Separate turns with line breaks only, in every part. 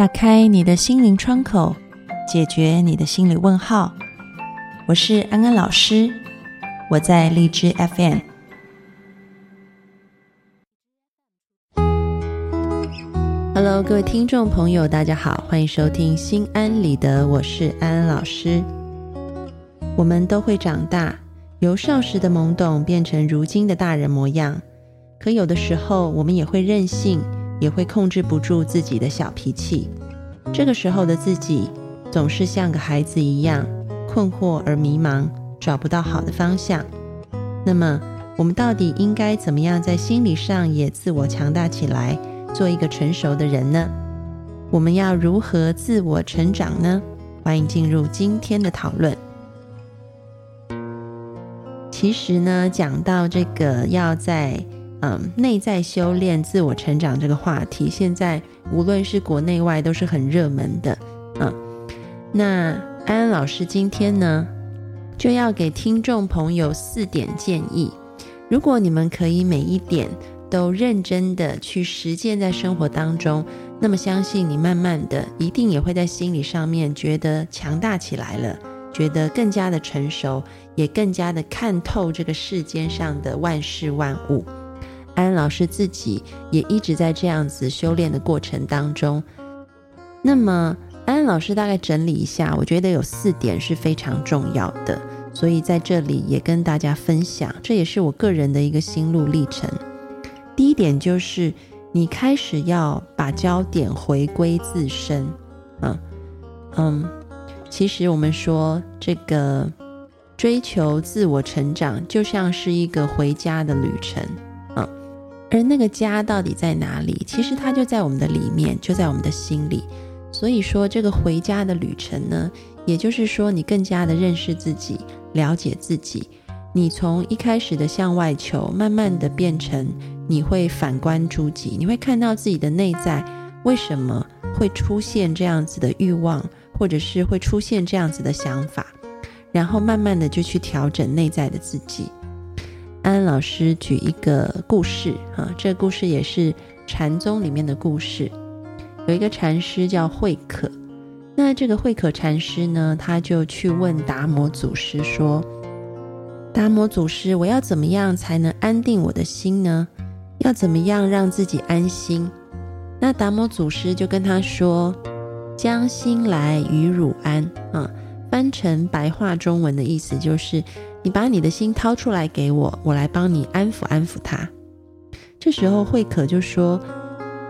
打开你的心灵窗口，解决你的心理问号。我是安安老师，我在荔枝 FM。Hello，各位听众朋友，大家好，欢迎收听《心安理得》，我是安安老师。我们都会长大，由少时的懵懂变成如今的大人模样。可有的时候，我们也会任性。也会控制不住自己的小脾气，这个时候的自己总是像个孩子一样困惑而迷茫，找不到好的方向。那么，我们到底应该怎么样在心理上也自我强大起来，做一个成熟的人呢？我们要如何自我成长呢？欢迎进入今天的讨论。其实呢，讲到这个要在。嗯，内在修炼、自我成长这个话题，现在无论是国内外都是很热门的。嗯，那安安老师今天呢，就要给听众朋友四点建议。如果你们可以每一点都认真的去实践在生活当中，那么相信你慢慢的一定也会在心理上面觉得强大起来了，觉得更加的成熟，也更加的看透这个世间上的万事万物。安老师自己也一直在这样子修炼的过程当中。那么，安老师大概整理一下，我觉得有四点是非常重要的，所以在这里也跟大家分享，这也是我个人的一个心路历程。第一点就是，你开始要把焦点回归自身。嗯嗯，其实我们说这个追求自我成长，就像是一个回家的旅程。而那个家到底在哪里？其实它就在我们的里面，就在我们的心里。所以说，这个回家的旅程呢，也就是说，你更加的认识自己，了解自己。你从一开始的向外求，慢慢的变成你会反观诸己，你会看到自己的内在为什么会出现这样子的欲望，或者是会出现这样子的想法，然后慢慢的就去调整内在的自己。安安老师举一个故事，哈，这个故事也是禅宗里面的故事。有一个禅师叫慧可，那这个慧可禅师呢，他就去问达摩祖师说：“达摩祖师，我要怎么样才能安定我的心呢？要怎么样让自己安心？”那达摩祖师就跟他说：“将心来与汝安。”啊，翻成白话中文的意思就是。你把你的心掏出来给我，我来帮你安抚安抚他。这时候慧可就说：“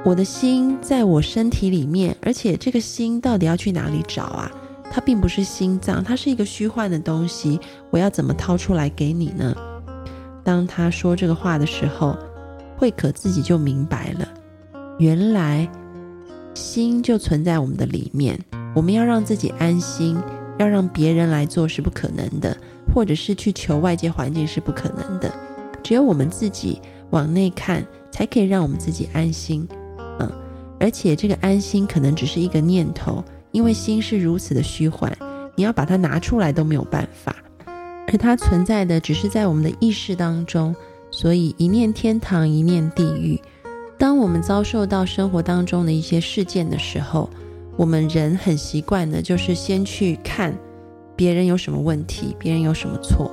我的心在我身体里面，而且这个心到底要去哪里找啊？它并不是心脏，它是一个虚幻的东西。我要怎么掏出来给你呢？”当他说这个话的时候，慧可自己就明白了，原来心就存在我们的里面。我们要让自己安心，要让别人来做是不可能的。或者是去求外界环境是不可能的，只有我们自己往内看，才可以让我们自己安心。嗯，而且这个安心可能只是一个念头，因为心是如此的虚幻，你要把它拿出来都没有办法。而它存在的只是在我们的意识当中，所以一念天堂，一念地狱。当我们遭受到生活当中的一些事件的时候，我们人很习惯的就是先去看。别人有什么问题，别人有什么错，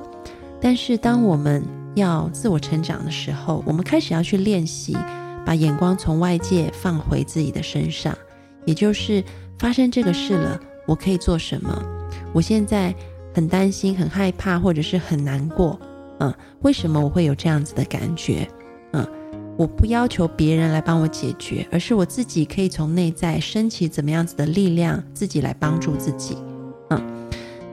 但是当我们要自我成长的时候，我们开始要去练习，把眼光从外界放回自己的身上，也就是发生这个事了，我可以做什么？我现在很担心、很害怕，或者是很难过，嗯，为什么我会有这样子的感觉？嗯，我不要求别人来帮我解决，而是我自己可以从内在升起怎么样子的力量，自己来帮助自己，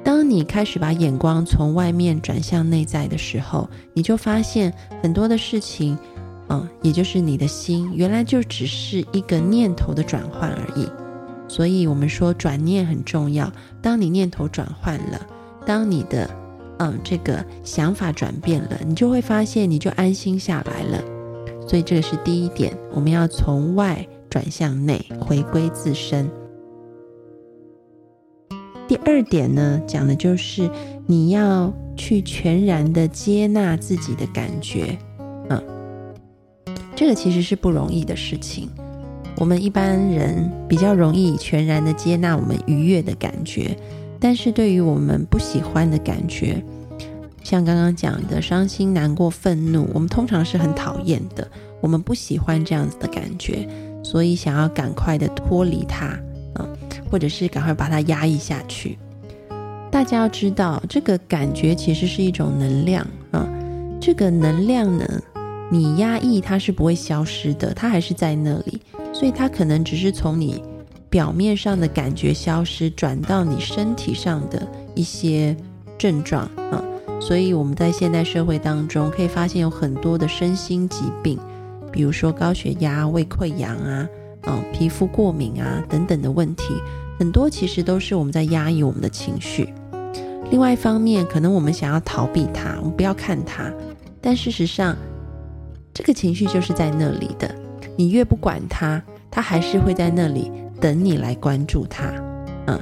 当你开始把眼光从外面转向内在的时候，你就发现很多的事情，嗯，也就是你的心原来就只是一个念头的转换而已。所以，我们说转念很重要。当你念头转换了，当你的嗯这个想法转变了，你就会发现你就安心下来了。所以，这个是第一点，我们要从外转向内，回归自身。第二点呢，讲的就是你要去全然的接纳自己的感觉，嗯，这个其实是不容易的事情。我们一般人比较容易全然的接纳我们愉悦的感觉，但是对于我们不喜欢的感觉，像刚刚讲的伤心、难过、愤怒，我们通常是很讨厌的，我们不喜欢这样子的感觉，所以想要赶快的脱离它，或者是赶快把它压抑下去。大家要知道，这个感觉其实是一种能量啊，这个能量呢，你压抑它是不会消失的，它还是在那里，所以它可能只是从你表面上的感觉消失，转到你身体上的一些症状啊。所以我们在现代社会当中可以发现有很多的身心疾病，比如说高血压、胃溃疡啊，嗯，皮肤过敏啊等等的问题，很多其实都是我们在压抑我们的情绪。另外一方面，可能我们想要逃避它，我们不要看它，但事实上，这个情绪就是在那里的。你越不管它，它还是会在那里等你来关注它。嗯。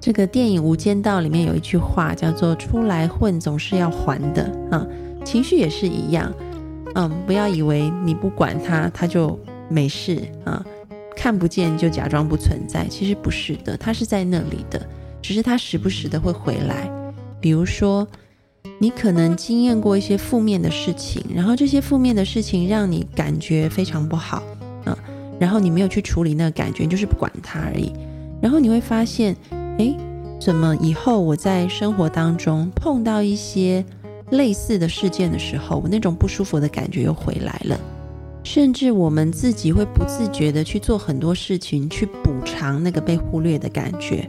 这个电影《无间道》里面有一句话叫做“出来混总是要还的”啊，情绪也是一样，嗯，不要以为你不管它，它就没事啊，看不见就假装不存在，其实不是的，它是在那里的，只是它时不时的会回来。比如说，你可能经验过一些负面的事情，然后这些负面的事情让你感觉非常不好啊，然后你没有去处理那个感觉，就是不管它而已，然后你会发现。诶，怎么以后我在生活当中碰到一些类似的事件的时候，我那种不舒服的感觉又回来了？甚至我们自己会不自觉的去做很多事情，去补偿那个被忽略的感觉。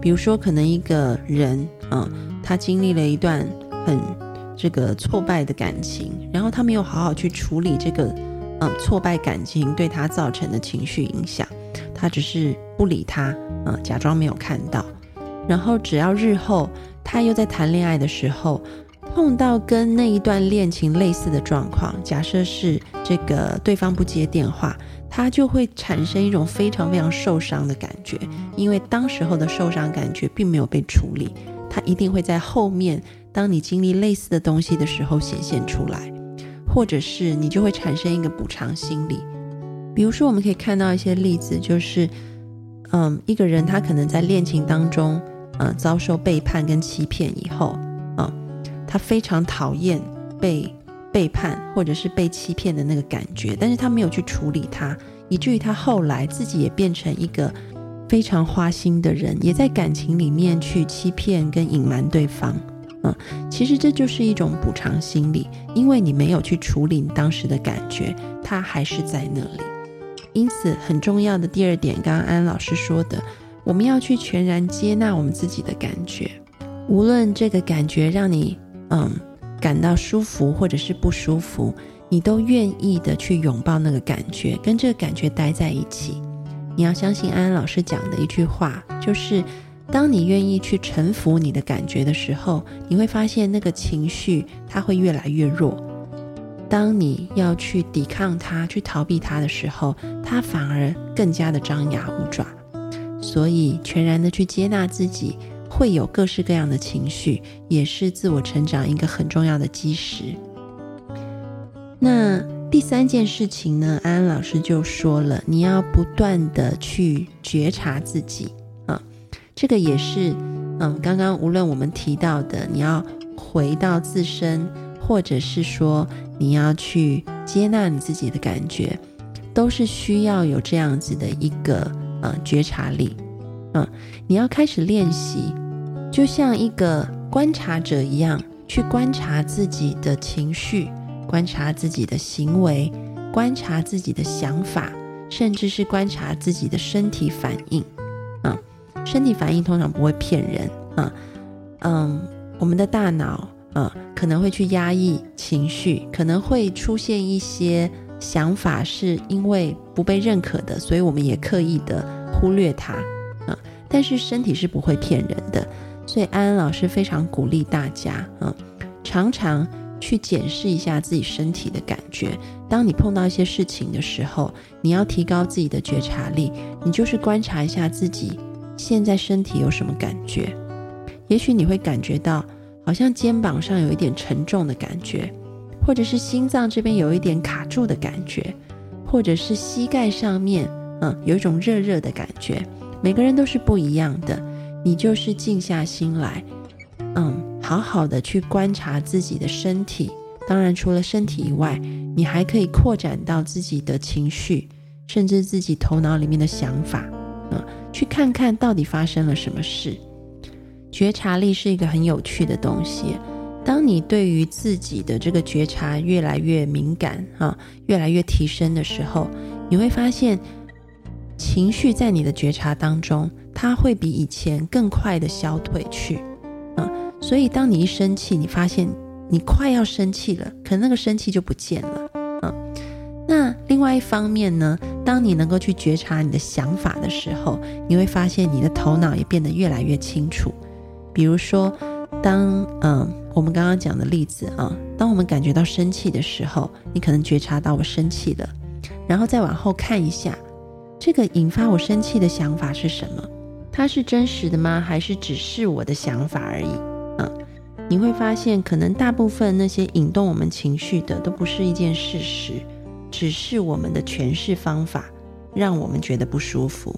比如说，可能一个人，嗯，他经历了一段很这个挫败的感情，然后他没有好好去处理这个，嗯，挫败感情对他造成的情绪影响。他只是不理他，嗯，假装没有看到。然后只要日后他又在谈恋爱的时候碰到跟那一段恋情类似的状况，假设是这个对方不接电话，他就会产生一种非常非常受伤的感觉，因为当时候的受伤感觉并没有被处理，他一定会在后面，当你经历类似的东西的时候显现出来，或者是你就会产生一个补偿心理。比如说，我们可以看到一些例子，就是，嗯，一个人他可能在恋情当中，呃，遭受背叛跟欺骗以后，他非常讨厌被背叛或者是被欺骗的那个感觉，但是他没有去处理它，以至于他后来自己也变成一个非常花心的人，也在感情里面去欺骗跟隐瞒对方，嗯，其实这就是一种补偿心理，因为你没有去处理你当时的感觉，它还是在那里。因此，很重要的第二点，刚刚安老师说的，我们要去全然接纳我们自己的感觉，无论这个感觉让你嗯感到舒服或者是不舒服，你都愿意的去拥抱那个感觉，跟这个感觉待在一起。你要相信安安老师讲的一句话，就是当你愿意去臣服你的感觉的时候，你会发现那个情绪它会越来越弱。当你要去抵抗它、去逃避它的时候，它反而更加的张牙舞爪。所以，全然的去接纳自己会有各式各样的情绪，也是自我成长一个很重要的基石。那第三件事情呢？安安老师就说了，你要不断的去觉察自己啊，这个也是嗯，刚刚无论我们提到的，你要回到自身。或者是说你要去接纳你自己的感觉，都是需要有这样子的一个呃觉察力，嗯，你要开始练习，就像一个观察者一样，去观察自己的情绪，观察自己的行为，观察自己的想法，甚至是观察自己的身体反应，嗯，身体反应通常不会骗人，啊，嗯，我们的大脑。嗯，可能会去压抑情绪，可能会出现一些想法，是因为不被认可的，所以我们也刻意的忽略它。嗯，但是身体是不会骗人的，所以安安老师非常鼓励大家，嗯，常常去检视一下自己身体的感觉。当你碰到一些事情的时候，你要提高自己的觉察力，你就是观察一下自己现在身体有什么感觉，也许你会感觉到。好像肩膀上有一点沉重的感觉，或者是心脏这边有一点卡住的感觉，或者是膝盖上面，嗯，有一种热热的感觉。每个人都是不一样的，你就是静下心来，嗯，好好的去观察自己的身体。当然，除了身体以外，你还可以扩展到自己的情绪，甚至自己头脑里面的想法，嗯，去看看到底发生了什么事。觉察力是一个很有趣的东西。当你对于自己的这个觉察越来越敏感，啊，越来越提升的时候，你会发现情绪在你的觉察当中，它会比以前更快的消退去，啊，所以当你一生气，你发现你快要生气了，可能那个生气就不见了，啊，那另外一方面呢，当你能够去觉察你的想法的时候，你会发现你的头脑也变得越来越清楚，比如说。当嗯，我们刚刚讲的例子啊，当我们感觉到生气的时候，你可能觉察到我生气了，然后再往后看一下，这个引发我生气的想法是什么？它是真实的吗？还是只是我的想法而已？嗯，你会发现，可能大部分那些引动我们情绪的，都不是一件事实，只是我们的诠释方法让我们觉得不舒服。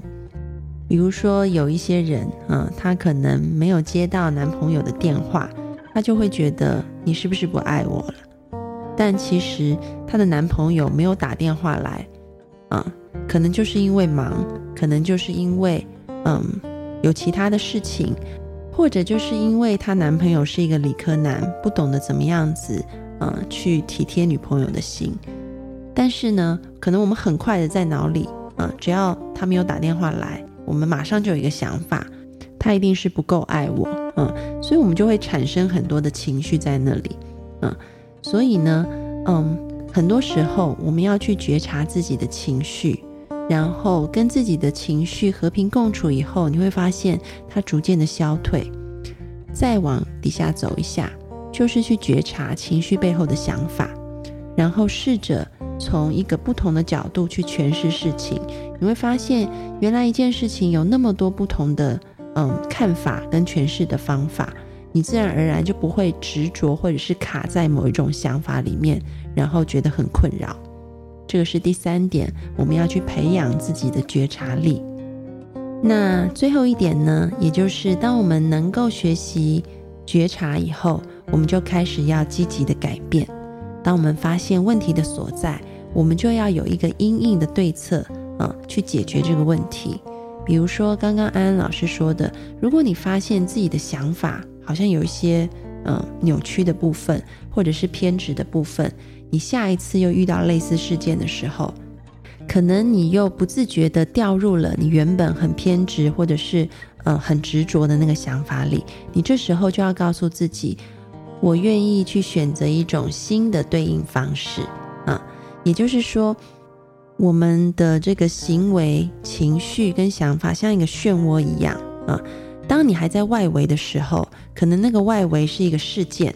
比如说，有一些人，嗯，她可能没有接到男朋友的电话，她就会觉得你是不是不爱我了？但其实她的男朋友没有打电话来，啊，可能就是因为忙，可能就是因为，嗯，有其他的事情，或者就是因为她男朋友是一个理科男，不懂得怎么样子，嗯，去体贴女朋友的心。但是呢，可能我们很快的在脑里，嗯，只要他没有打电话来。我们马上就有一个想法，他一定是不够爱我，嗯，所以我们就会产生很多的情绪在那里，嗯，所以呢，嗯，很多时候我们要去觉察自己的情绪，然后跟自己的情绪和平共处以后，你会发现它逐渐的消退。再往底下走一下，就是去觉察情绪背后的想法，然后试着从一个不同的角度去诠释事情。你会发现，原来一件事情有那么多不同的嗯看法跟诠释的方法，你自然而然就不会执着或者是卡在某一种想法里面，然后觉得很困扰。这个是第三点，我们要去培养自己的觉察力。那最后一点呢，也就是当我们能够学习觉察以后，我们就开始要积极的改变。当我们发现问题的所在，我们就要有一个因应的对策。啊，去解决这个问题。比如说，刚刚安安老师说的，如果你发现自己的想法好像有一些嗯扭曲的部分，或者是偏执的部分，你下一次又遇到类似事件的时候，可能你又不自觉的掉入了你原本很偏执或者是嗯很执着的那个想法里。你这时候就要告诉自己，我愿意去选择一种新的对应方式啊，也就是说。我们的这个行为、情绪跟想法像一个漩涡一样啊。当你还在外围的时候，可能那个外围是一个事件，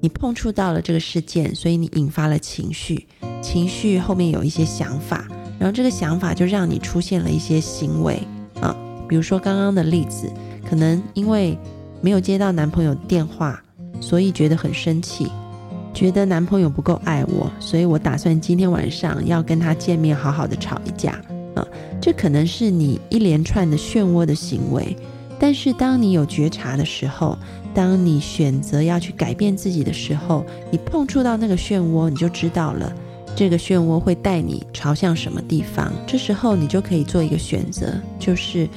你碰触到了这个事件，所以你引发了情绪，情绪后面有一些想法，然后这个想法就让你出现了一些行为啊。比如说刚刚的例子，可能因为没有接到男朋友电话，所以觉得很生气。觉得男朋友不够爱我，所以我打算今天晚上要跟他见面，好好的吵一架啊！这可能是你一连串的漩涡的行为。但是当你有觉察的时候，当你选择要去改变自己的时候，你碰触到那个漩涡，你就知道了这个漩涡会带你朝向什么地方。这时候你就可以做一个选择，就是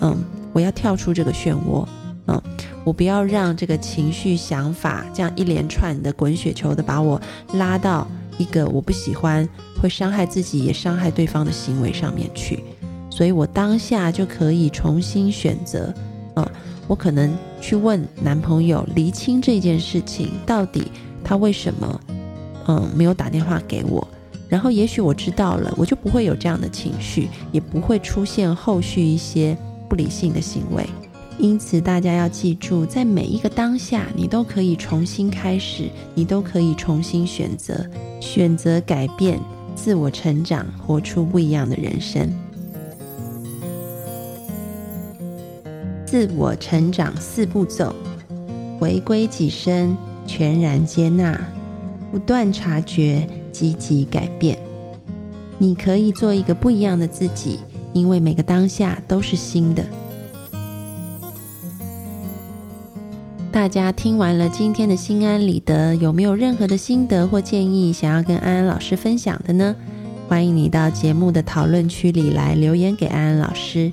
嗯，我要跳出这个漩涡。嗯，我不要让这个情绪、想法这样一连串的滚雪球的把我拉到一个我不喜欢、会伤害自己也伤害对方的行为上面去。所以我当下就可以重新选择。我可能去问男朋友厘清这件事情到底他为什么嗯没有打电话给我，然后也许我知道了，我就不会有这样的情绪，也不会出现后续一些不理性的行为。因此，大家要记住，在每一个当下，你都可以重新开始，你都可以重新选择，选择改变，自我成长，活出不一样的人生。自我成长四步骤：回归己身，全然接纳，不断察觉，积极改变。你可以做一个不一样的自己，因为每个当下都是新的。大家听完了今天的心安理得，有没有任何的心得或建议想要跟安安老师分享的呢？欢迎你到节目的讨论区里来留言给安安老师。